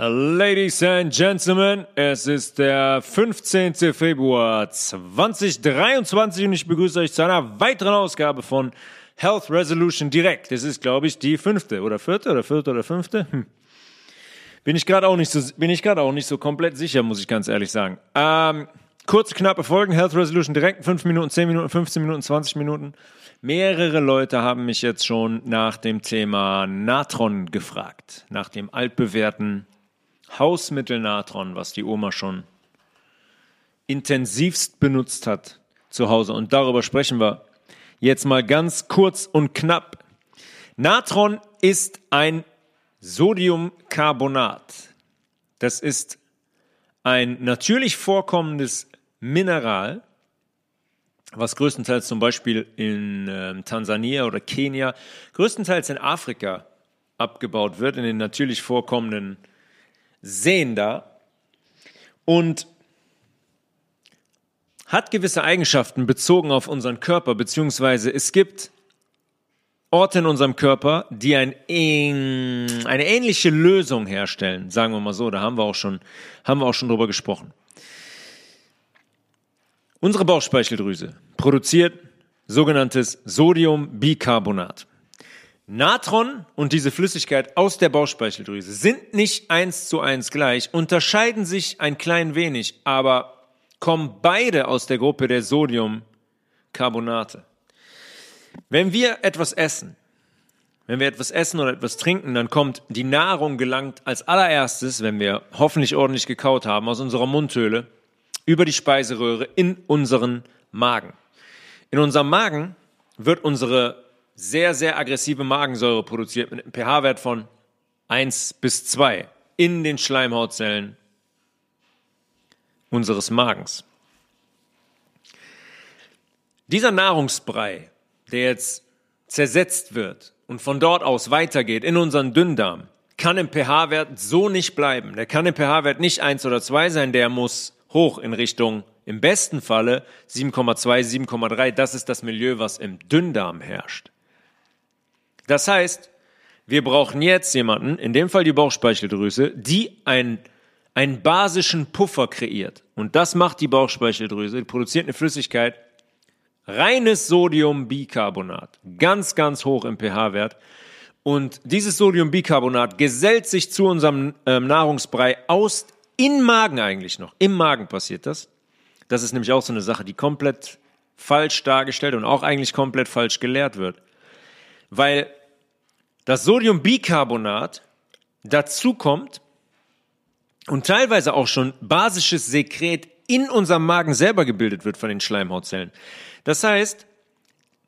Ladies and Gentlemen, es ist der 15. Februar 2023 und ich begrüße euch zu einer weiteren Ausgabe von Health Resolution Direkt. Es ist, glaube ich, die fünfte oder vierte oder vierte oder fünfte. Hm. Bin ich gerade auch nicht so, bin ich gerade auch nicht so komplett sicher, muss ich ganz ehrlich sagen. Ähm, kurze, knappe Folgen, Health Resolution Direkt, 5 Minuten, 10 Minuten, 15 Minuten, 20 Minuten. Mehrere Leute haben mich jetzt schon nach dem Thema Natron gefragt, nach dem altbewährten Hausmittel Natron, was die Oma schon intensivst benutzt hat zu Hause. Und darüber sprechen wir jetzt mal ganz kurz und knapp. Natron ist ein Sodiumcarbonat. Das ist ein natürlich vorkommendes Mineral, was größtenteils zum Beispiel in äh, Tansania oder Kenia, größtenteils in Afrika abgebaut wird, in den natürlich vorkommenden Sehen da und hat gewisse Eigenschaften bezogen auf unseren Körper, beziehungsweise es gibt Orte in unserem Körper, die ein, eine ähnliche Lösung herstellen, sagen wir mal so, da haben wir auch schon, haben wir auch schon drüber gesprochen. Unsere Bauchspeicheldrüse produziert sogenanntes Sodiumbicarbonat. Natron und diese Flüssigkeit aus der Bauchspeicheldrüse sind nicht eins zu eins gleich, unterscheiden sich ein klein wenig, aber kommen beide aus der Gruppe der Sodiumcarbonate. Wenn wir etwas essen, wenn wir etwas essen oder etwas trinken, dann kommt die Nahrung gelangt als allererstes, wenn wir hoffentlich ordentlich gekaut haben, aus unserer Mundhöhle über die Speiseröhre in unseren Magen. In unserem Magen wird unsere sehr, sehr aggressive Magensäure produziert mit einem pH-Wert von 1 bis 2 in den Schleimhautzellen unseres Magens. Dieser Nahrungsbrei, der jetzt zersetzt wird und von dort aus weitergeht in unseren Dünndarm, kann im pH-Wert so nicht bleiben. Der kann im pH-Wert nicht 1 oder 2 sein, der muss hoch in Richtung im besten Falle 7,2, 7,3. Das ist das Milieu, was im Dünndarm herrscht. Das heißt, wir brauchen jetzt jemanden, in dem Fall die Bauchspeicheldrüse, die einen, einen basischen Puffer kreiert. Und das macht die Bauchspeicheldrüse, die produziert eine Flüssigkeit, reines Sodiumbicarbonat, ganz, ganz hoch im pH-Wert. Und dieses Sodiumbicarbonat gesellt sich zu unserem ähm, Nahrungsbrei aus, in Magen eigentlich noch. Im Magen passiert das. Das ist nämlich auch so eine Sache, die komplett falsch dargestellt und auch eigentlich komplett falsch gelehrt wird. Weil das Sodiumbicarbonat dazu kommt und teilweise auch schon basisches Sekret in unserem Magen selber gebildet wird von den Schleimhautzellen. Das heißt,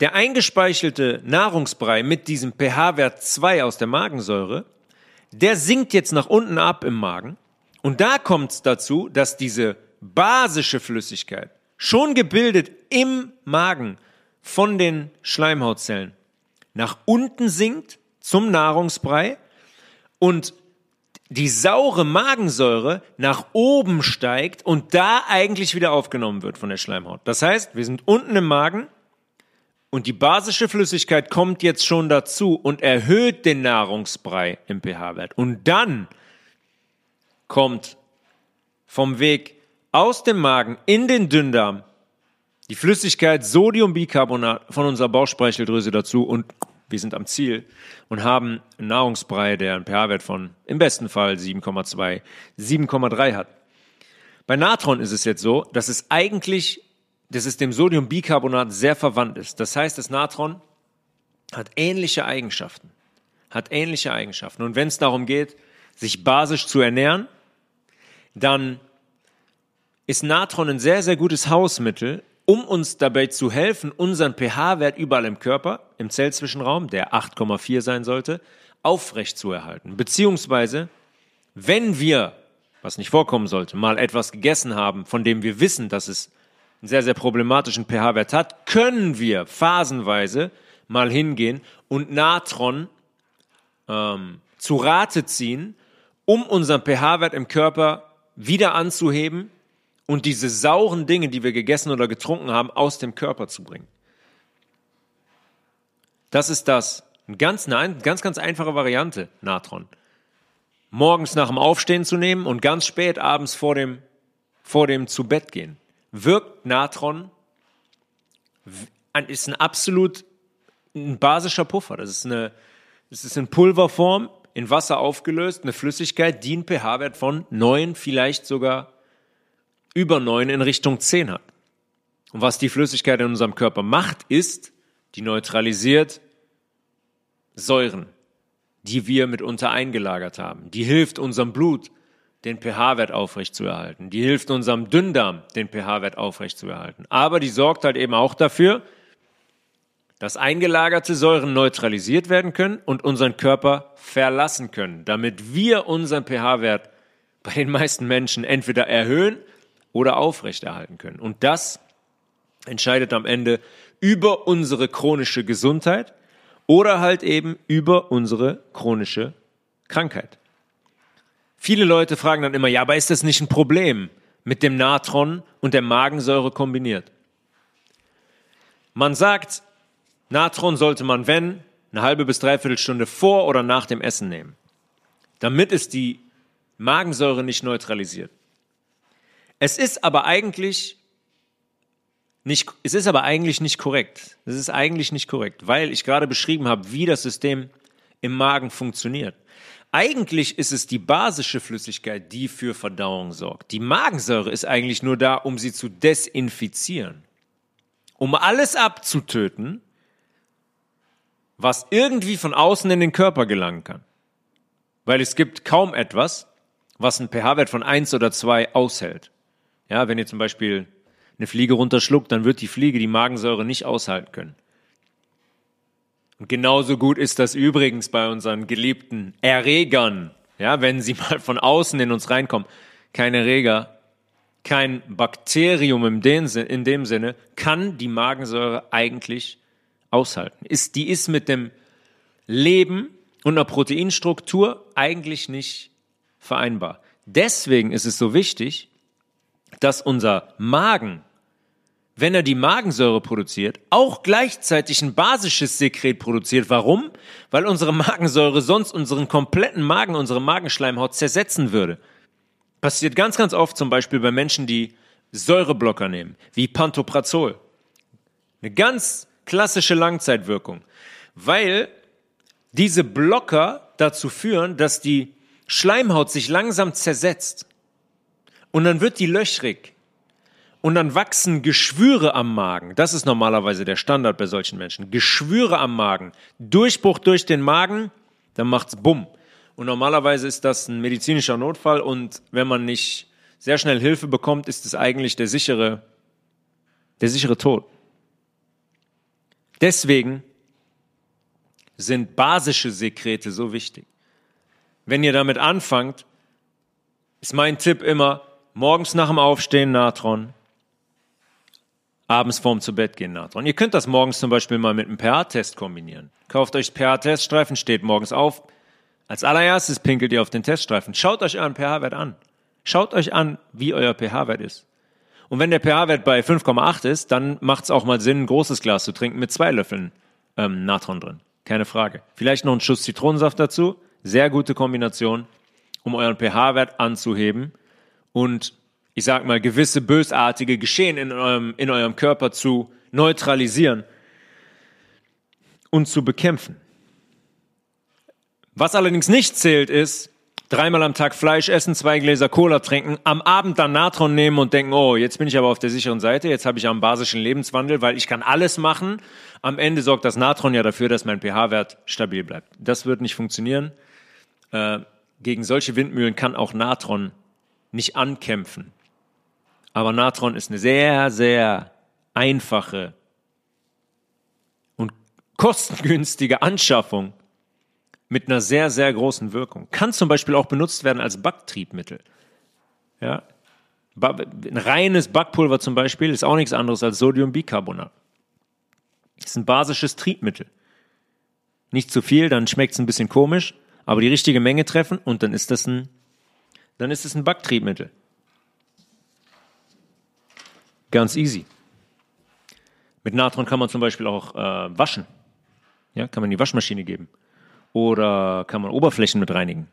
der eingespeichelte Nahrungsbrei mit diesem pH-Wert 2 aus der Magensäure, der sinkt jetzt nach unten ab im Magen. Und da kommt es dazu, dass diese basische Flüssigkeit, schon gebildet im Magen von den Schleimhautzellen, nach unten sinkt zum Nahrungsbrei und die saure Magensäure nach oben steigt und da eigentlich wieder aufgenommen wird von der Schleimhaut. Das heißt, wir sind unten im Magen und die basische Flüssigkeit kommt jetzt schon dazu und erhöht den Nahrungsbrei im pH-Wert. Und dann kommt vom Weg aus dem Magen in den Dünndarm die Flüssigkeit Sodiumbicarbonat von unserer Bauchspeicheldrüse dazu und wir sind am Ziel und haben einen Nahrungsbrei, der einen pH-Wert von im besten Fall 7,2, 7,3 hat. Bei Natron ist es jetzt so, dass es eigentlich, dass es dem Sodiumbicarbonat sehr verwandt ist. Das heißt, das Natron hat ähnliche Eigenschaften. Hat ähnliche Eigenschaften. Und wenn es darum geht, sich basisch zu ernähren, dann ist Natron ein sehr, sehr gutes Hausmittel, um uns dabei zu helfen, unseren pH-Wert überall im Körper, im Zellzwischenraum, der 8,4 sein sollte, aufrecht zu erhalten. Beziehungsweise, wenn wir, was nicht vorkommen sollte, mal etwas gegessen haben, von dem wir wissen, dass es einen sehr, sehr problematischen pH-Wert hat, können wir phasenweise mal hingehen und Natron ähm, zu Rate ziehen, um unseren pH-Wert im Körper wieder anzuheben und diese sauren Dinge, die wir gegessen oder getrunken haben, aus dem Körper zu bringen. Das ist das. Eine ganz, eine ganz, ganz einfache Variante, Natron. morgens nach dem Aufstehen zu nehmen und ganz spät abends vor dem, vor dem zu Bett gehen, wirkt Natron, ist ein absolut ein basischer Puffer. Das ist eine, das ist in Pulverform, in Wasser aufgelöst, eine Flüssigkeit, die einen pH-Wert von 9, vielleicht sogar über 9 in Richtung 10 hat. Und was die Flüssigkeit in unserem Körper macht, ist, die neutralisiert Säuren, die wir mitunter eingelagert haben. Die hilft unserem Blut, den pH-Wert aufrechtzuerhalten. Die hilft unserem Dünndarm, den pH-Wert aufrechtzuerhalten. Aber die sorgt halt eben auch dafür, dass eingelagerte Säuren neutralisiert werden können und unseren Körper verlassen können, damit wir unseren pH-Wert bei den meisten Menschen entweder erhöhen oder aufrechterhalten können. Und das entscheidet am Ende über unsere chronische Gesundheit oder halt eben über unsere chronische Krankheit. Viele Leute fragen dann immer, ja, aber ist das nicht ein Problem mit dem Natron und der Magensäure kombiniert? Man sagt, Natron sollte man, wenn, eine halbe bis dreiviertel Stunde vor oder nach dem Essen nehmen, damit es die Magensäure nicht neutralisiert. Es ist aber eigentlich nicht, es ist aber eigentlich nicht korrekt. Es ist eigentlich nicht korrekt, weil ich gerade beschrieben habe, wie das System im Magen funktioniert. Eigentlich ist es die basische Flüssigkeit, die für Verdauung sorgt. Die Magensäure ist eigentlich nur da, um sie zu desinfizieren. Um alles abzutöten, was irgendwie von außen in den Körper gelangen kann. Weil es gibt kaum etwas, was einen pH-Wert von eins oder zwei aushält. Ja, wenn ihr zum Beispiel eine Fliege runterschluckt, dann wird die Fliege die Magensäure nicht aushalten können. Und genauso gut ist das übrigens bei unseren geliebten Erregern. Ja, wenn sie mal von außen in uns reinkommen. Kein Erreger, kein Bakterium in dem, in dem Sinne kann die Magensäure eigentlich aushalten. Ist, die ist mit dem Leben und einer Proteinstruktur eigentlich nicht vereinbar. Deswegen ist es so wichtig, dass unser Magen wenn er die Magensäure produziert, auch gleichzeitig ein basisches Sekret produziert. Warum? Weil unsere Magensäure sonst unseren kompletten Magen, unsere Magenschleimhaut zersetzen würde. Passiert ganz, ganz oft zum Beispiel bei Menschen, die Säureblocker nehmen, wie Pantoprazol. Eine ganz klassische Langzeitwirkung, weil diese Blocker dazu führen, dass die Schleimhaut sich langsam zersetzt und dann wird die löchrig und dann wachsen Geschwüre am Magen. Das ist normalerweise der Standard bei solchen Menschen. Geschwüre am Magen. Durchbruch durch den Magen, dann macht's bumm. Und normalerweise ist das ein medizinischer Notfall und wenn man nicht sehr schnell Hilfe bekommt, ist es eigentlich der sichere, der sichere Tod. Deswegen sind basische Sekrete so wichtig. Wenn ihr damit anfangt, ist mein Tipp immer, morgens nach dem Aufstehen Natron, abends vorm zu Bett gehen Natron. Ihr könnt das morgens zum Beispiel mal mit einem pH-Test kombinieren. Kauft euch pH-Teststreifen, steht morgens auf. Als allererstes pinkelt ihr auf den Teststreifen. Schaut euch euren pH-Wert an. Schaut euch an, wie euer pH-Wert ist. Und wenn der pH-Wert bei 5,8 ist, dann macht es auch mal Sinn, ein großes Glas zu trinken mit zwei Löffeln ähm, Natron drin. Keine Frage. Vielleicht noch ein Schuss Zitronensaft dazu. Sehr gute Kombination, um euren pH-Wert anzuheben und ich sag mal, gewisse bösartige Geschehen in eurem, in eurem Körper zu neutralisieren und zu bekämpfen. Was allerdings nicht zählt, ist, dreimal am Tag Fleisch essen, zwei Gläser Cola trinken, am Abend dann Natron nehmen und denken, oh, jetzt bin ich aber auf der sicheren Seite, jetzt habe ich einen basischen Lebenswandel, weil ich kann alles machen. Am Ende sorgt das Natron ja dafür, dass mein pH-Wert stabil bleibt. Das wird nicht funktionieren. Äh, gegen solche Windmühlen kann auch Natron nicht ankämpfen. Aber Natron ist eine sehr, sehr einfache und kostengünstige Anschaffung mit einer sehr, sehr großen Wirkung. Kann zum Beispiel auch benutzt werden als Backtriebmittel. Ja. Ein reines Backpulver zum Beispiel ist auch nichts anderes als Sodiumbicarbonat. Ist ein basisches Triebmittel. Nicht zu viel, dann schmeckt es ein bisschen komisch, aber die richtige Menge treffen und dann ist das ein, dann ist es ein Backtriebmittel. Ganz easy. Mit Natron kann man zum Beispiel auch äh, waschen. Ja, kann man in die Waschmaschine geben. Oder kann man Oberflächen mit reinigen.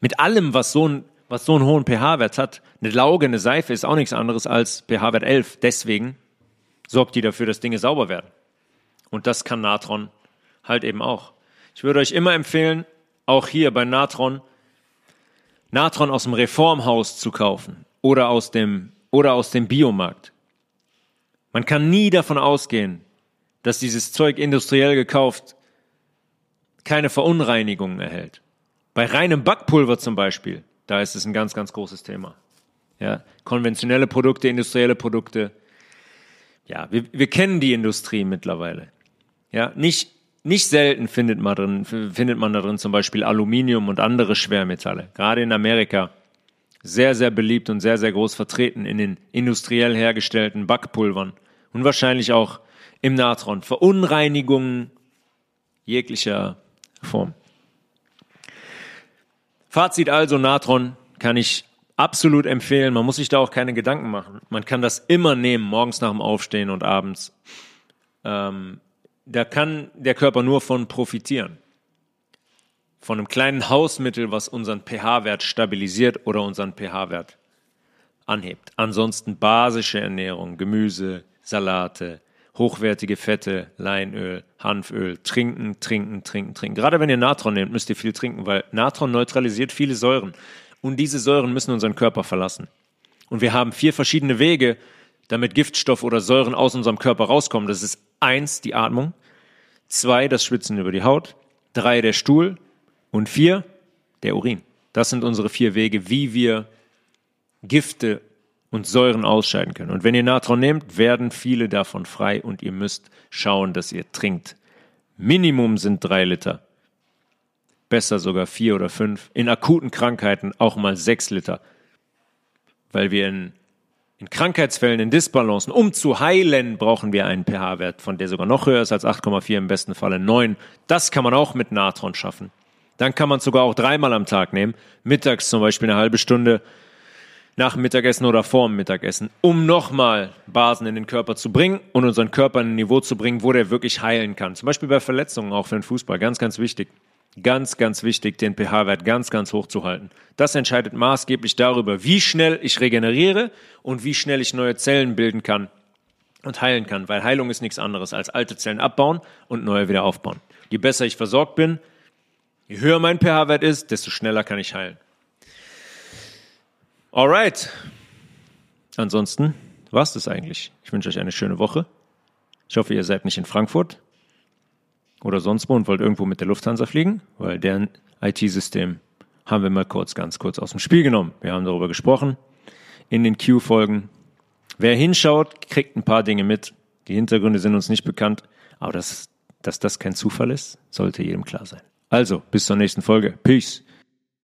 Mit allem, was so, ein, was so einen hohen pH-Wert hat. Eine Lauge, eine Seife ist auch nichts anderes als pH-Wert 11. Deswegen sorgt die dafür, dass Dinge sauber werden. Und das kann Natron halt eben auch. Ich würde euch immer empfehlen, auch hier bei Natron, Natron aus dem Reformhaus zu kaufen oder aus dem, oder aus dem Biomarkt. Man kann nie davon ausgehen, dass dieses Zeug industriell gekauft keine Verunreinigungen erhält. Bei reinem Backpulver zum Beispiel, da ist es ein ganz, ganz großes Thema. Ja, konventionelle Produkte, industrielle Produkte. Ja, wir, wir kennen die Industrie mittlerweile. Ja, nicht, nicht selten findet man, drin, findet man da drin zum Beispiel Aluminium und andere Schwermetalle. Gerade in Amerika sehr, sehr beliebt und sehr, sehr groß vertreten in den industriell hergestellten Backpulvern und wahrscheinlich auch im Natron. Verunreinigungen jeglicher Form. Fazit also, Natron kann ich absolut empfehlen. Man muss sich da auch keine Gedanken machen. Man kann das immer nehmen, morgens nach dem Aufstehen und abends. Ähm, da kann der Körper nur von profitieren. Von einem kleinen Hausmittel, was unseren pH-Wert stabilisiert oder unseren pH-Wert anhebt. Ansonsten basische Ernährung, Gemüse, Salate, hochwertige Fette, Leinöl, Hanföl, trinken, trinken, trinken, trinken. Gerade wenn ihr Natron nehmt, müsst ihr viel trinken, weil Natron neutralisiert viele Säuren. Und diese Säuren müssen unseren Körper verlassen. Und wir haben vier verschiedene Wege, damit Giftstoff oder Säuren aus unserem Körper rauskommen. Das ist eins, die Atmung, zwei, das Schwitzen über die Haut, drei, der Stuhl und vier, der Urin. Das sind unsere vier Wege, wie wir Gifte und Säuren ausscheiden können. Und wenn ihr Natron nehmt, werden viele davon frei und ihr müsst schauen, dass ihr trinkt. Minimum sind drei Liter. Besser sogar vier oder fünf. In akuten Krankheiten auch mal sechs Liter. Weil wir in, in Krankheitsfällen, in Disbalancen, um zu heilen, brauchen wir einen pH-Wert, von der sogar noch höher ist als 8,4, im besten Falle 9. Das kann man auch mit Natron schaffen. Dann kann man sogar auch dreimal am Tag nehmen. Mittags zum Beispiel eine halbe Stunde nach dem Mittagessen oder vor dem Mittagessen, um nochmal Basen in den Körper zu bringen und unseren Körper in ein Niveau zu bringen, wo der wirklich heilen kann. Zum Beispiel bei Verletzungen auch für den Fußball. Ganz, ganz wichtig. Ganz, ganz wichtig, den pH-Wert ganz, ganz hoch zu halten. Das entscheidet maßgeblich darüber, wie schnell ich regeneriere und wie schnell ich neue Zellen bilden kann und heilen kann. Weil Heilung ist nichts anderes als alte Zellen abbauen und neue wieder aufbauen. Je besser ich versorgt bin, je höher mein pH-Wert ist, desto schneller kann ich heilen. Alright. Ansonsten war's das eigentlich. Ich wünsche euch eine schöne Woche. Ich hoffe, ihr seid nicht in Frankfurt oder sonst wo und wollt irgendwo mit der Lufthansa fliegen, weil deren IT-System haben wir mal kurz, ganz kurz aus dem Spiel genommen. Wir haben darüber gesprochen in den Q-Folgen. Wer hinschaut, kriegt ein paar Dinge mit. Die Hintergründe sind uns nicht bekannt, aber dass, dass das kein Zufall ist, sollte jedem klar sein. Also, bis zur nächsten Folge. Peace.